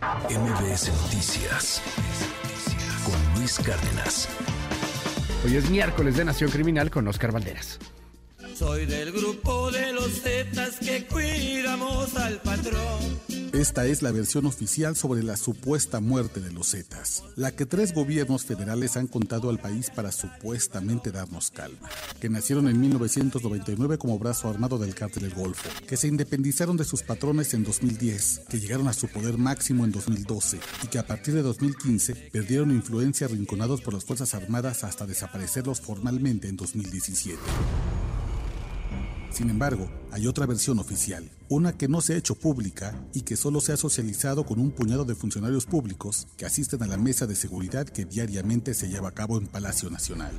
MBS Noticias con Luis Cárdenas. Hoy es miércoles de Nación Criminal con Oscar Valderas. Soy del grupo de los Zetas que cuidamos al patrón. Esta es la versión oficial sobre la supuesta muerte de los Zetas, la que tres gobiernos federales han contado al país para supuestamente darnos calma. Que nacieron en 1999 como brazo armado del cártel del Golfo, que se independizaron de sus patrones en 2010, que llegaron a su poder máximo en 2012 y que a partir de 2015 perdieron influencia arrinconados por las Fuerzas Armadas hasta desaparecerlos formalmente en 2017. Sin embargo, hay otra versión oficial, una que no se ha hecho pública y que solo se ha socializado con un puñado de funcionarios públicos que asisten a la mesa de seguridad que diariamente se lleva a cabo en Palacio Nacional.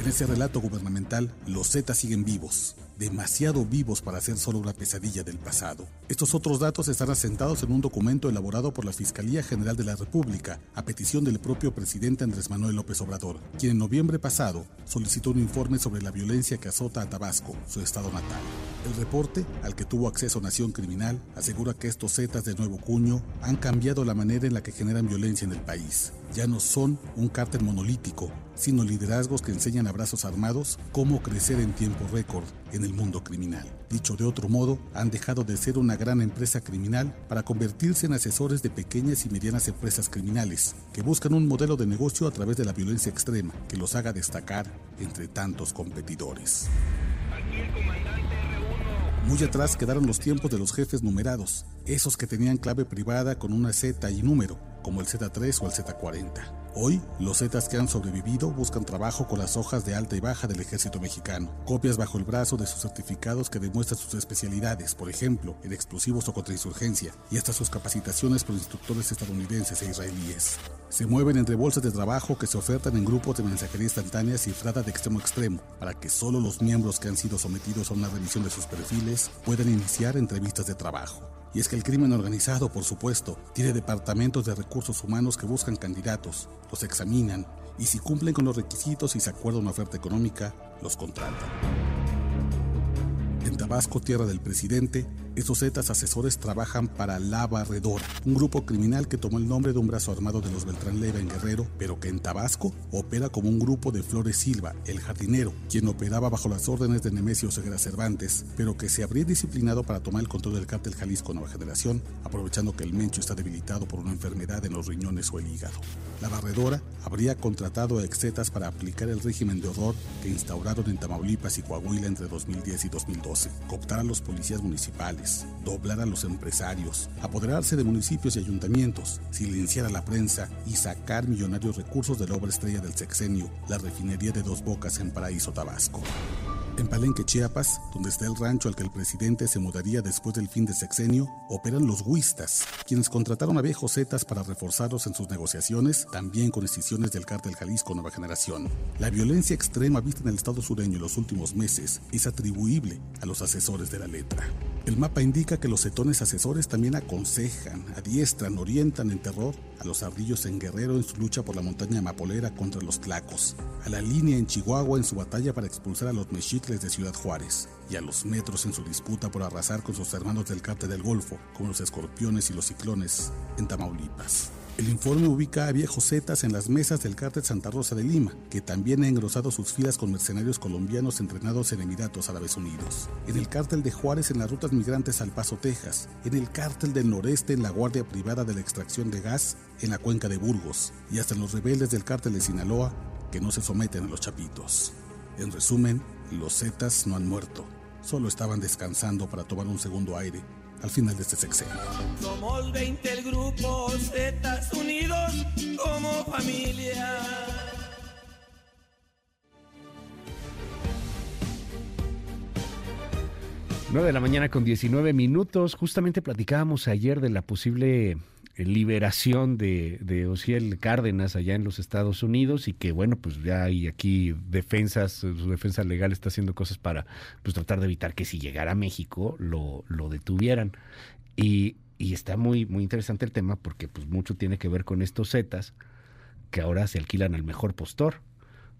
En ese relato gubernamental, los Zetas siguen vivos, demasiado vivos para ser solo una pesadilla del pasado. Estos otros datos están asentados en un documento elaborado por la Fiscalía General de la República a petición del propio presidente Andrés Manuel López Obrador, quien en noviembre pasado solicitó un informe sobre la violencia que azota a Tabasco, su estado natal. El reporte, al que tuvo acceso Nación Criminal, asegura que estos Zetas de nuevo cuño han cambiado la manera en la que generan violencia en el país. Ya no son un cártel monolítico, sino liderazgos que enseñan a brazos armados cómo crecer en tiempo récord en el mundo criminal. Dicho de otro modo, han dejado de ser una gran empresa criminal para convertirse en asesores de pequeñas y medianas empresas criminales, que buscan un modelo de negocio a través de la violencia extrema que los haga destacar entre tantos competidores. Muy atrás quedaron los tiempos de los jefes numerados, esos que tenían clave privada con una Z y número, como el Z3 o el Z40. Hoy, los Zetas que han sobrevivido buscan trabajo con las hojas de alta y baja del ejército mexicano, copias bajo el brazo de sus certificados que demuestran sus especialidades, por ejemplo, en explosivos o contrainsurgencia, y hasta sus capacitaciones por instructores estadounidenses e israelíes. Se mueven entre bolsas de trabajo que se ofertan en grupos de mensajería instantánea cifrada de extremo a extremo, para que solo los miembros que han sido sometidos a una revisión de sus perfiles puedan iniciar entrevistas de trabajo. Y es que el crimen organizado, por supuesto, tiene departamentos de recursos humanos que buscan candidatos, los examinan y si cumplen con los requisitos y se acuerda una oferta económica, los contratan. En Tabasco, tierra del presidente, esos Zetas asesores trabajan para La Barredora, un grupo criminal que tomó el nombre de un brazo armado de los Beltrán Leiva en Guerrero, pero que en Tabasco opera como un grupo de Flores Silva, el jardinero, quien operaba bajo las órdenes de Nemesio Segura Cervantes, pero que se habría disciplinado para tomar el control del cártel Jalisco Nueva Generación, aprovechando que el Mencho está debilitado por una enfermedad en los riñones o el hígado. La Barredora habría contratado a exetas para aplicar el régimen de horror que instauraron en Tamaulipas y Coahuila entre 2010 y 2012, cooptar a los policías municipales, doblar a los empresarios, apoderarse de municipios y ayuntamientos, silenciar a la prensa y sacar millonarios recursos de la obra estrella del sexenio, la refinería de Dos Bocas en Paraíso, Tabasco. En Palenque, Chiapas, donde está el rancho al que el presidente se mudaría después del fin de sexenio, operan los huistas, quienes contrataron a viejos zetas para reforzarlos en sus negociaciones, también con decisiones del cártel Jalisco Nueva Generación. La violencia extrema vista en el estado sureño en los últimos meses es atribuible a los asesores de la letra. El mapa indica que los cetones asesores también aconsejan, adiestran, orientan en terror a los ardillos en Guerrero en su lucha por la montaña mapolera contra los tlacos, a la línea en Chihuahua en su batalla para expulsar a los mexicles de Ciudad Juárez, y a los metros en su disputa por arrasar con sus hermanos del cártel del Golfo, como los escorpiones y los ciclones en Tamaulipas. El informe ubica a viejos zetas en las mesas del cártel Santa Rosa de Lima, que también ha engrosado sus filas con mercenarios colombianos entrenados en Emiratos Árabes Unidos. En el cártel de Juárez en las rutas migrantes al Paso, Texas. En el cártel del noreste en la Guardia Privada de la Extracción de Gas en la cuenca de Burgos. Y hasta en los rebeldes del cártel de Sinaloa que no se someten a los chapitos. En resumen, los zetas no han muerto, solo estaban descansando para tomar un segundo aire al final de este sexenio. Somos 20 el grupo Zetas unidos como familia. Nueve de la mañana con 19 minutos. Justamente platicábamos ayer de la posible liberación de, de Ociel Cárdenas allá en los Estados Unidos y que bueno, pues ya hay aquí defensas, su defensa legal está haciendo cosas para pues tratar de evitar que si llegara a México lo, lo detuvieran. Y, y está muy, muy interesante el tema porque pues mucho tiene que ver con estos Zetas que ahora se alquilan al mejor postor.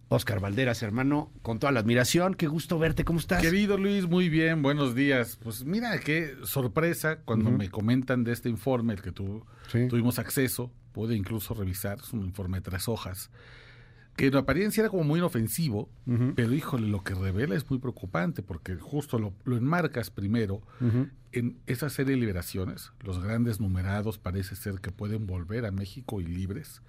Oscar Valderas, hermano, con toda la admiración, qué gusto verte, ¿cómo estás? Querido Luis, muy bien, buenos días. Pues mira, qué sorpresa cuando me comentan de este informe, el que tu, tuvimos acceso, pude incluso revisar, es un informe de tres hojas, que en apariencia era como muy inofensivo, pero híjole, lo que revela es muy preocupante, porque justo lo, enmarcas primero en esa serie de liberaciones, los grandes numerados parece ser que pueden volver a México y libres.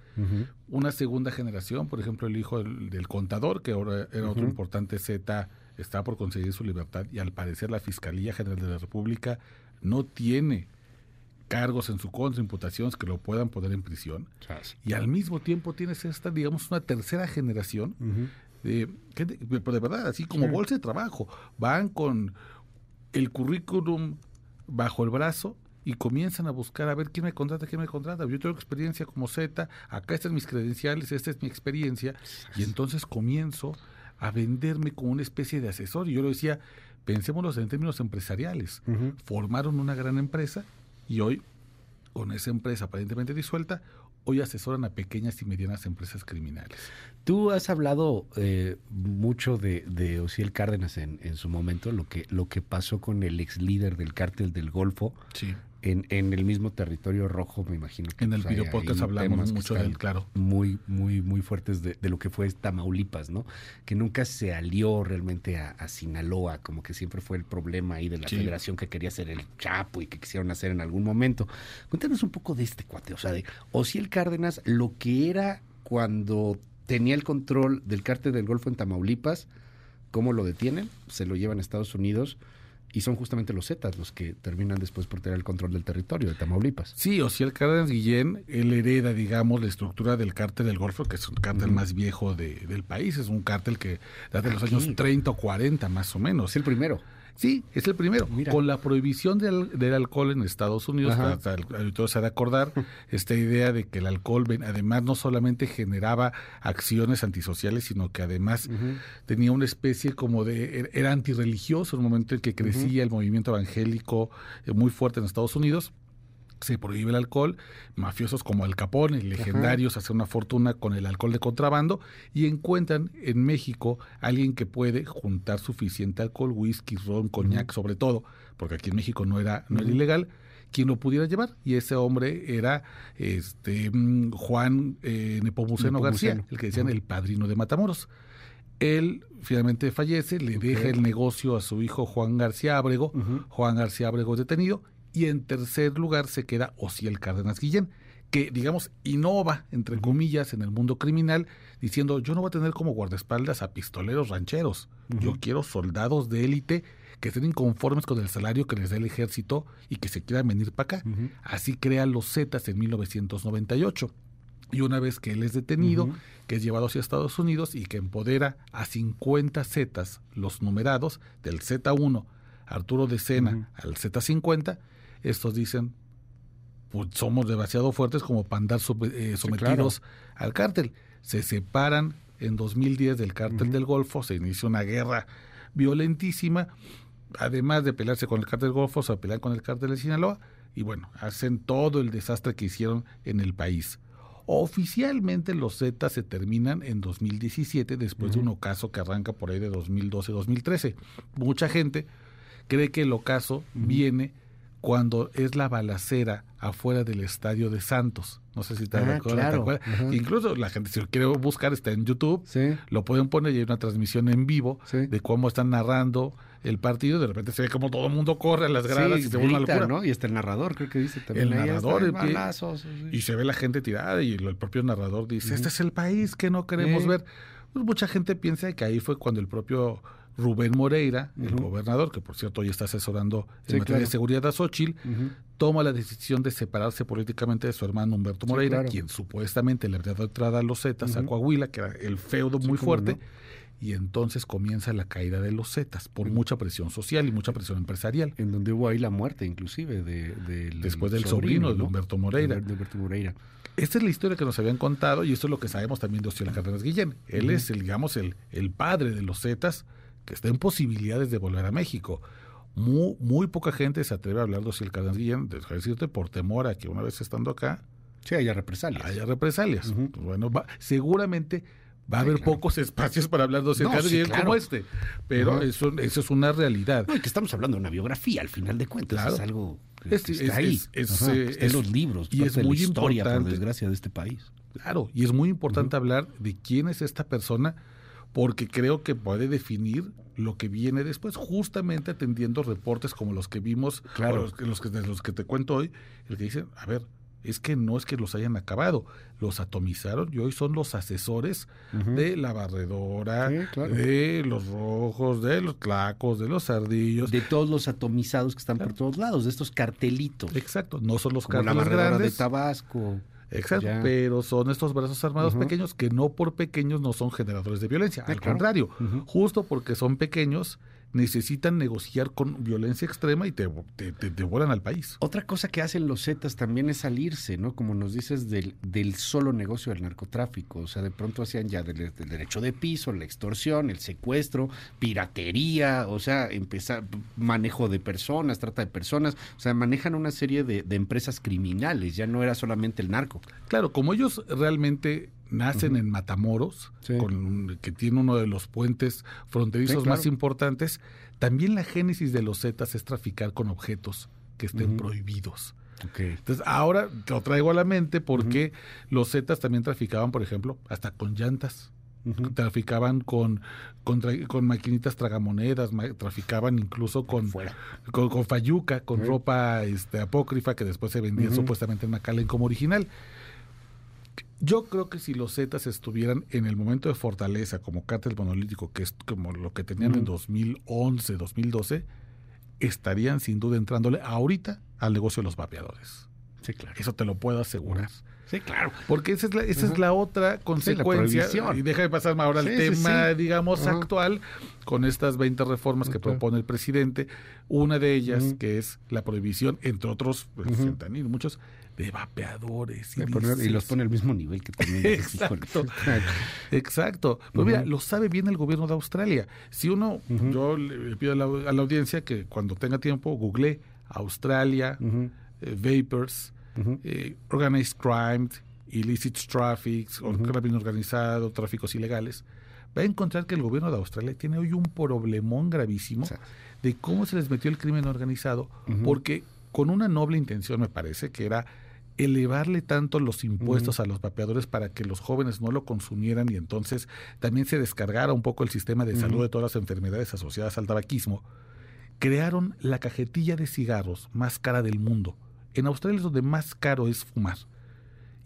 Una segunda generación, por ejemplo, el hijo del, contador, que ahora era otro importante Z, está por conseguir su libertad y al parecer la Fiscalía General de la República no tiene cargos en su contra, imputaciones que lo puedan poner en prisión. Y al mismo tiempo tienes esta, digamos, una tercera generación de, de, de verdad, así como bolsa de trabajo, van con el currículum bajo el brazo y comienzan a buscar a ver quién me contrata, quién me contrata. Yo tengo experiencia como Z, acá están mis credenciales, esta es mi experiencia, y entonces comienzo a venderme como una especie de asesor. Y yo lo decía, pensémoslo en términos empresariales. Formaron una gran empresa y hoy, con esa empresa aparentemente disuelta, hoy asesoran a pequeñas y medianas empresas criminales. Tú has hablado eh, mucho de, de Ociel Cárdenas en, en, su momento, lo que, lo que pasó con el ex líder del cártel del Golfo, sí en, el mismo territorio rojo, me imagino. Que, en el pues, video podcast hablamos mucho de él, claro. Muy, muy, muy fuertes de, lo que fue Tamaulipas, ¿no? Que nunca se alió realmente a, Sinaloa, como que siempre fue el problema ahí de la federación que quería hacer el Chapo y que quisieron hacer en algún momento. Cuéntanos un poco de este cuate, o sea, de el Cárdenas, lo que era cuando tenía el control del cártel del Golfo en Tamaulipas, cómo lo detienen, se lo llevan a Estados Unidos y son justamente los Zetas los que terminan después por tener el control del territorio de Tamaulipas. Sí, o si el Cárdenas Guillén, él hereda, digamos, la estructura del cártel del Golfo, que es un cártel más viejo de, del país, es un cártel que data de los años 30 o 40 más o menos. Es el primero. Sí, es el primero. Con la prohibición del, del, alcohol en Estados Unidos, auditor se ha de acordar, esta idea de que el alcohol, además, no solamente generaba acciones antisociales, sino que además tenía una especie como de. Er, era antirreligioso en un momento en que crecía el movimiento evangélico eh, muy fuerte en Estados Unidos se prohíbe el alcohol, mafiosos como el Capone, legendarios, hacen una fortuna con el alcohol de contrabando y encuentran en México alguien que puede juntar suficiente alcohol, whisky, ron, coñac, sobre todo, porque aquí en México no era, no era ilegal, quien lo pudiera llevar. Y ese hombre era este mm, Juan eh, Nepomuceno, García, el que decían el padrino de Matamoros. Él finalmente fallece, le deja el negocio a su hijo Juan García Ábrego, Juan García Ábrego es detenido y en tercer lugar se queda Ociel Cárdenas Guillén, que, digamos, innova, entre comillas, en el mundo criminal, diciendo, yo no voy a tener como guardaespaldas a pistoleros rancheros, yo quiero soldados de élite que estén inconformes con el salario que les da el ejército y que se quieran venir para acá. Así crea los Zetas en 1998. Y una vez que él es detenido, que es llevado hacia Estados Unidos y que empodera a 50 Zetas, los numerados, del Z1 Arturo de Sena al Z50, estos dicen, pues somos demasiado fuertes como para andar eh, sometidos al cártel. Se separan en 2010 del cártel del Golfo, se inicia una guerra violentísima, además de pelearse con el cártel del Golfo, se pelean con el cártel de Sinaloa, y bueno, hacen todo el desastre que hicieron en el país. Oficialmente los Zetas se terminan en 2017 después de un ocaso que arranca por ahí de 2012-2013. Mucha gente cree que el ocaso viene cuando es la balacera afuera del estadio de Santos. No sé si te, ah, acuerdas. Incluso la gente, si lo quiere buscar, está en YouTube. Lo pueden poner y hay una transmisión en vivo de cómo están narrando el partido. De repente se ve como todo el mundo corre a las gradas y se ve una locura. ¿no? Y está el narrador, creo que dice también. El narrador. y se ve la gente tirada y el, propio narrador dice, este es el país que no queremos ver. Pues mucha gente piensa que ahí fue cuando el propio Rubén Moreira, el gobernador, que por cierto hoy está asesorando en materia de seguridad a Xochitl, toma la decisión de separarse políticamente de su hermano Humberto Moreira, quien supuestamente le habría dado entrada a los Zetas, a Coahuila, que era el feudo muy fuerte. Y entonces comienza la caída de los Zetas por mucha presión social y mucha presión empresarial. En donde hubo ahí la muerte, inclusive, de, después del sobrino, de Humberto Moreira. De Humberto Moreira. Esta es la historia que nos habían contado y esto es lo que sabemos también de Oscar Cárdenas Guillén. Él es, el, digamos, el, el padre de los Zetas, que está en posibilidades de volver a México. Muy, muy poca gente se atreve a hablar de el Cárdenas Guillén, decirte, por temor a que una vez estando acá... Sí, haya represalias. Haya represalias. Bueno, seguramente Va a Sí, haber claro. pocos espacios para hablar de Ociel No, sí, claro. como este. Pero eso, eso es una realidad. No, y que estamos hablando de una biografía, al final de cuentas. Claro. Es algo que, Es- que es- está ahí. es- es, Ajá, eh, está en los libros. y es de la muy historia, por desgracia, de este país. Claro, y es muy importante hablar de quién es esta persona porque creo que puede definir lo que viene después, justamente atendiendo reportes como los que vimos, Claro. los, que- los que, de los que te cuento hoy, el que dicen, a ver, es que no es que los hayan acabado, los atomizaron y hoy son los asesores de la barredora, Sí, claro. de los rojos, de los clacos, de los ardillos. De todos los atomizados que están Claro. por todos lados, de estos cartelitos. Exacto, no son los como la de. Tabasco. Exacto, Ya. pero son estos brazos armados pequeños que no por pequeños no son generadores de violencia. Sí, Al claro. contrario, justo porque son pequeños, necesitan negociar con violencia extrema y te, te, te devoran al país. Otra cosa que hacen los Zetas también es salirse, ¿no? Como nos dices, del, del solo negocio del narcotráfico. O sea, de pronto hacían ya del, del derecho de piso, la extorsión, el secuestro, piratería, o sea, empezar manejo de personas, trata de personas. O sea, manejan una serie de, de empresas criminales. Ya no era solamente el narco. Claro, como ellos realmente nacen en Matamoros, Sí. con un- que tiene uno de los puentes fronterizos Sí, claro. más importantes, también la génesis de los Zetas es traficar con objetos que estén prohibidos. Entonces, ahora lo traigo a la mente porque los Zetas también traficaban, por ejemplo, hasta con llantas. Traficaban con, con, maquinitas tragamonedas, ma- traficaban incluso con, con, con fayuca, con ropa este, apócrifa que después se vendía supuestamente en McAllen como original. Yo creo que si los Zetas estuvieran en el momento de fortaleza como cártel monolítico, que es como lo que tenían en Ujú. 2011, 2012, estarían sin duda entrándole ahorita al negocio de los vapeadores. Sí, claro. Eso te lo puedo asegurar. Sí, claro. Porque esa es la, esa es la otra consecuencia. y déjame pasarme ahora al Sí, tema, sí. digamos, actual, con estas 20 reformas que propone el presidente. Una de ellas, que es la prohibición, entre otros, el fentanil, muchos, de vapeadores. Y, y los pone al mismo nivel que también. Exacto. Exacto. Pues mira, lo sabe bien el gobierno de Australia. Si uno, yo le pido a la, a la audiencia que cuando tenga tiempo, google Australia, eh, Vapors, eh, organized crime, illicit traffic, crimen organizado, tráficos ilegales, va a encontrar que el gobierno de Australia tiene hoy un problemón gravísimo O sea, de cómo se les metió el crimen organizado, porque con una noble intención me parece que era elevarle tanto los impuestos a los vapeadores para que los jóvenes no lo consumieran y entonces también se descargara un poco el sistema de salud de todas las enfermedades asociadas al tabaquismo, crearon la cajetilla de cigarros más cara del mundo. En Australia es donde más caro es fumar.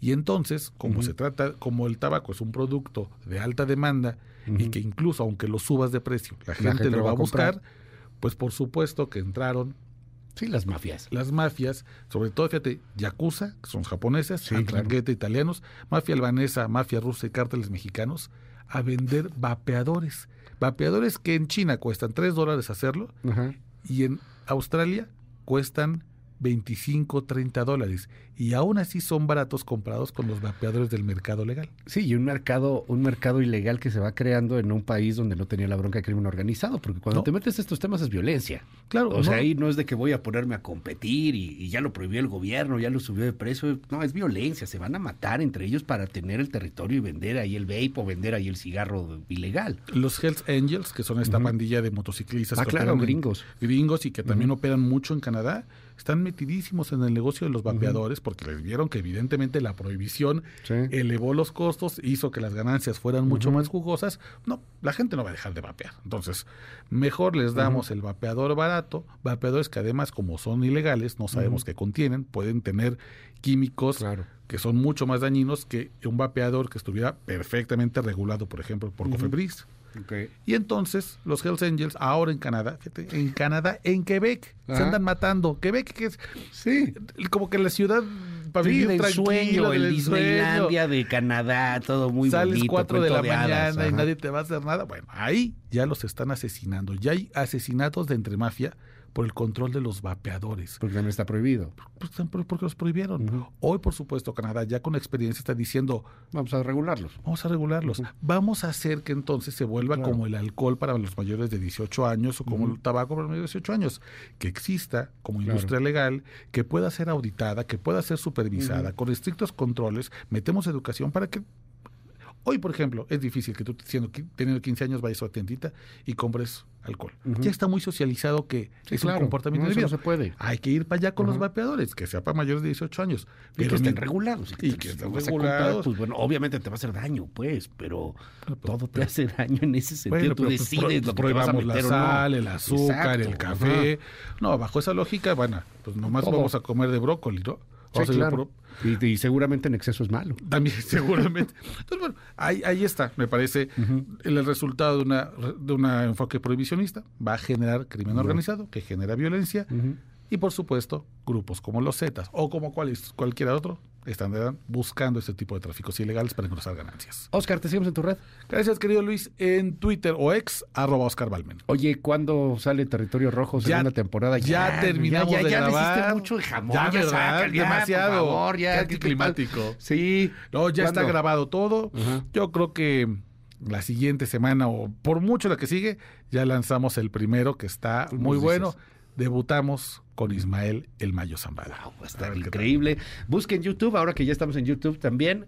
Y entonces, como se trata, como el tabaco es un producto de alta demanda y que incluso aunque lo subas de precio, la gente, lo va a comprar. buscar, pues por supuesto que entraron Sí, las mafias. las mafias, sobre todo, fíjate, Yakuza, que son japoneses, Sí, Andrangheta, italianos, mafia albanesa, mafia rusa y cárteles mexicanos, a vender vapeadores. Vapeadores que en China cuestan 3 dólares hacerlo Ajá. y en Australia cuestan 25, 30 dólares. Y aún así son baratos comparados con los vapeadores del mercado legal. Sí, y un mercado, un mercado ilegal que se va creando en un país donde no tenía la bronca de crimen organizado, porque cuando No. te metes a estos temas es violencia. Claro, O sea, ahí no es de que voy a ponerme a competir y, y ya lo prohibió el gobierno, ya lo subió de precio. No, es violencia. Se van a matar entre ellos para tener el territorio y vender ahí el vape o vender ahí el cigarro ilegal. los Hells Angels, que son esta pandilla de motociclistas Ah, que claro, gringos. gringos y que también operan mucho en Canadá, están metidísimos en el negocio de los vapeadores porque les vieron que evidentemente la prohibición Sí. elevó los costos, hizo que las ganancias fueran mucho más jugosas. No, la gente no va a dejar de vapear. Entonces, mejor les damos el vapeador barato, vapeadores que además como son ilegales, no sabemos qué contienen, pueden tener químicos Claro. que son mucho más dañinos que un vapeador que estuviera perfectamente regulado, por ejemplo, por. Cofepris. Y entonces los Hells Angels, ahora en Canadá, fíjate, en Canadá, en Quebec, se andan matando. Quebec, que es Sí. como que la ciudad para Sí, vivir del sueño, el Disneylandia de Canadá, todo muy Sales bonito. 4 de la mañana y nadie te va a hacer nada. Bueno, ahí ya los están asesinando. Ya hay asesinatos de entre mafia por el control de los vapeadores. Porque también está prohibido. Pues, ¿por- porque los prohibieron. Hoy, por supuesto, Canadá ya con experiencia está diciendo, Vamos a regularlos. Vamos a regularlos. Vamos a hacer que entonces se vuelva Claro. como el alcohol para los mayores de 18 años o como el tabaco para los mayores de 18 años. Que exista como Claro. industria legal, que pueda ser auditada, que pueda ser supervisada, con estrictos controles. Metemos educación para que Hoy, por ejemplo, es difícil que tú, siendo, teniendo 15 años, vayas a una tiendita y compres alcohol. Ya está muy socializado que Sí, es claro. un comportamiento No, no se puede. Hay que ir para allá con los vapeadores, que sea para mayores de 18 años. Y que estén regulados. Y que estén regulados. pues bueno, obviamente te va a hacer daño, pues, pero todo te hace daño en ese sentido. Bueno, Tú pero pues, decides lo que te vas a prohibamos meter la o no. sal, el azúcar, Exacto, el café. No, bajo esa lógica, bueno, pues nomás Todo. vamos a comer de brócoli, ¿no? Sí, Vamos a ir claro. por- Y, y seguramente en exceso es malo. También, seguramente. Entonces, bueno, ahí, ahí está, me parece, el resultado de una de un enfoque prohibicionista. Va a generar crimen organizado, que genera violencia, y por supuesto, grupos como los Zetas o como cualis- cualquier otro estarán buscando este tipo de tráficos ilegales para engrosar ganancias. Oscar, te seguimos en tu red. Gracias, querido Luis, en Twitter o ex, arroba Oscar Balmen. Oye, ¿cuándo sale Territorio Rojo? Segunda temporada. Ya, terminamos ya, ya, de ya grabar. hiciste mucho de jamón. Ya, Ya, ya, Demasiado. por favor, ya. Sí. No, ya está grabado todo. Yo creo que la siguiente semana o por mucho la que sigue, ya lanzamos el primero que está muy bueno. dices. Debutamos con Ismael El Mayo Zambada. Wow, tal. increíble. Busquen YouTube, ahora que ya estamos en YouTube también.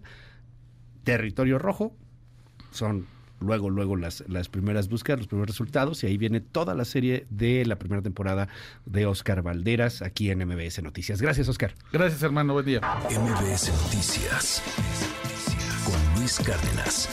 Territorio Rojo. Son luego, luego las, las primeras búsquedas, los primeros resultados. Y ahí viene toda la serie de la primera temporada de Oscar Valderas aquí en MBS Noticias. Gracias, Oscar. Gracias, hermano. Buen día. MBS Noticias con Luis Cárdenas.